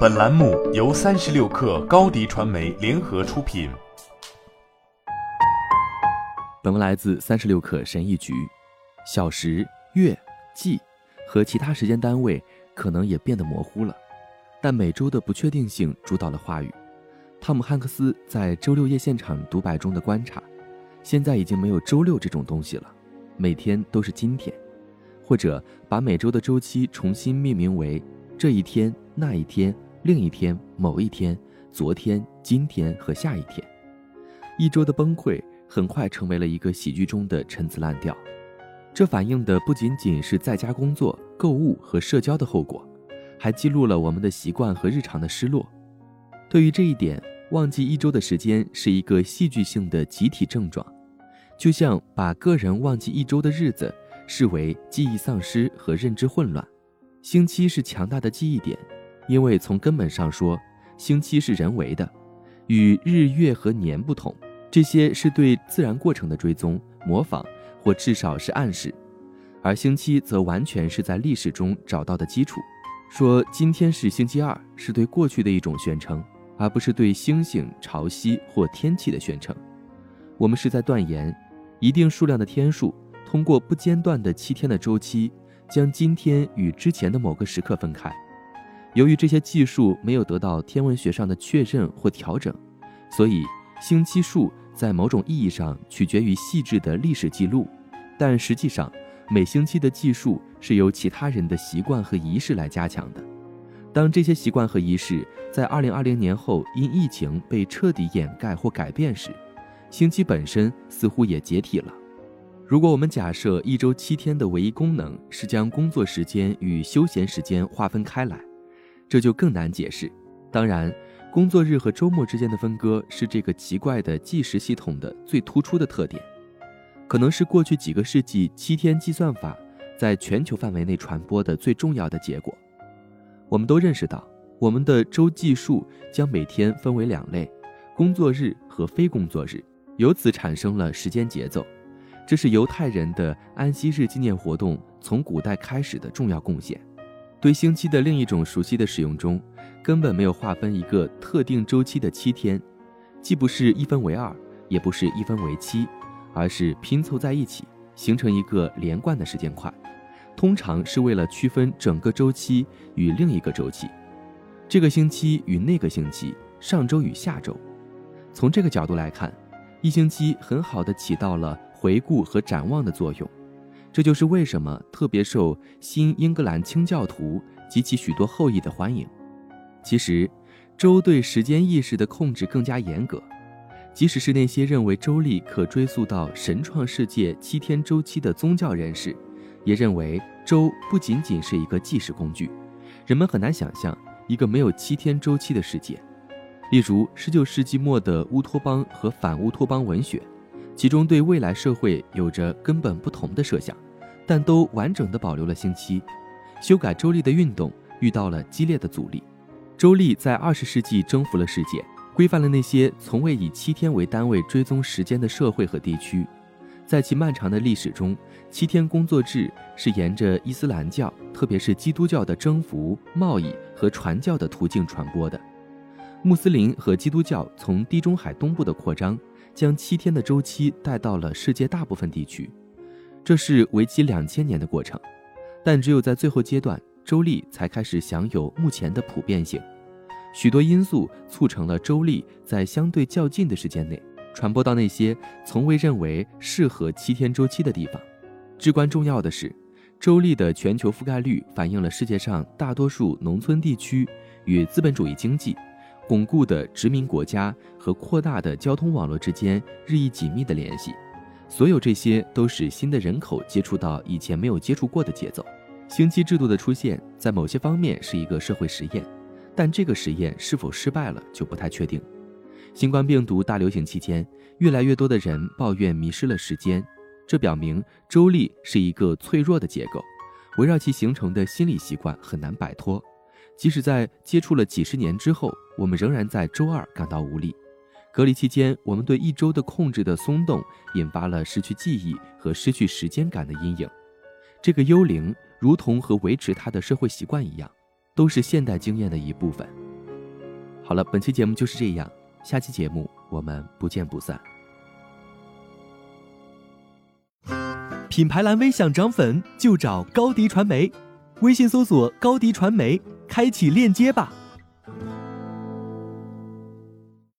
本栏目由三十六氪高低传媒联合出品。本文来自三十六氪神译局。小时、月、季和其他时间单位可能也变得模糊了，但每周的不确定性主导了话语。汤姆·汉克斯在周六夜现场独白中的观察：现在已经没有周六这种东西了，每天都是今天。或者把每周的周期重新命名为这一天、那一天、另一天、某一天、昨天、今天和下一天。一周的崩溃很快成为了一个喜剧中的陈词滥调。这反映的不仅仅是在家工作、购物和社交的后果，还记录了我们的习惯和日常的失落。对于这一点，忘记一周的时间是一个戏剧性的集体症状，就像把个人忘记一周的日子。视为记忆丧失和认知混乱。星期是强大的记忆点，因为从根本上说，星期是人为的，与日月和年不同。这些是对自然过程的追踪、模仿，或至少是暗示。而星期则完全是在历史中找到的基础。说今天是星期二，是对过去的一种宣称，而不是对星星、潮汐或天气的宣称。我们是在断言，一定数量的天数。通过不间断的七天的周期，将今天与之前的某个时刻分开。由于这些技术没有得到天文学上的确认或调整，所以星期数在某种意义上取决于细致的历史记录。但实际上，每星期的计数是由其他人的习惯和仪式来加强的。当这些习惯和仪式在2020年后因疫情被彻底掩盖或改变时，星期本身似乎也解体了。如果我们假设一周七天的唯一功能是将工作时间与休闲时间划分开来，这就更难解释。当然，工作日和周末之间的分割是这个奇怪的计时系统的最突出的特点，可能是过去几个世纪七天计算法在全球范围内传播的最重要的结果。我们都认识到，我们的周计数将每天分为两类：工作日和非工作日，由此产生了时间节奏。这是犹太人的安息日纪念活动从古代开始的重要贡献。对星期的另一种熟悉的使用中，根本没有划分一个特定周期的七天，既不是一分为二，也不是一分为七，而是拼凑在一起，形成一个连贯的时间块。通常是为了区分整个周期与另一个周期，这个星期与那个星期，上周与下周。从这个角度来看，一星期很好的起到了。回顾和展望的作用，这就是为什么特别受新英格兰清教徒及其许多后裔的欢迎。其实，周对时间意识的控制更加严格，即使是那些认为周历可追溯到神创世界七天周期的宗教人士，也认为周不仅仅是一个计时工具。人们很难想象一个没有七天周期的世界，例如19世纪末的乌托邦和反乌托邦文学。其中对未来社会有着根本不同的设想，但都完整的保留了星期。修改周历的运动遇到了激烈的阻力。周历在二十世纪征服了世界，规范了那些从未以七天为单位追踪时间的社会和地区。在其漫长的历史中，七天工作制是沿着伊斯兰教，特别是基督教的征服、贸易和传教的途径传播的。穆斯林和基督教从地中海东部的扩张。将七天的周期带到了世界大部分地区，这是为期两千年的过程。但只有在最后阶段，周历才开始享有目前的普遍性。许多因素促成了周历在相对较近的时间内传播到那些从未认为适合七天周期的地方。至关重要的是，周历的全球覆盖率反映了世界上大多数农村地区与资本主义经济。巩固的殖民国家和扩大的交通网络之间日益紧密的联系，所有这些都使新的人口接触到以前没有接触过的节奏。星期制度的出现在某些方面是一个社会实验，但这个实验是否失败了就不太确定。新冠病毒大流行期间，越来越多的人抱怨迷失了时间，这表明周历是一个脆弱的结构，围绕其形成的心理习惯很难摆脱。即使在接触了几十年之后我们仍然在周二感到无力。隔离期间我们对一周的控制的松动引发了失去记忆和失去时间感的阴影。这个幽灵如同和维持它的社会习惯一样都是现代经验的一部分。好了本期节目就是这样下期节目我们不见不散。品牌蓝 v 想涨粉就找高迪传媒。微信搜索高迪传媒开启链接吧。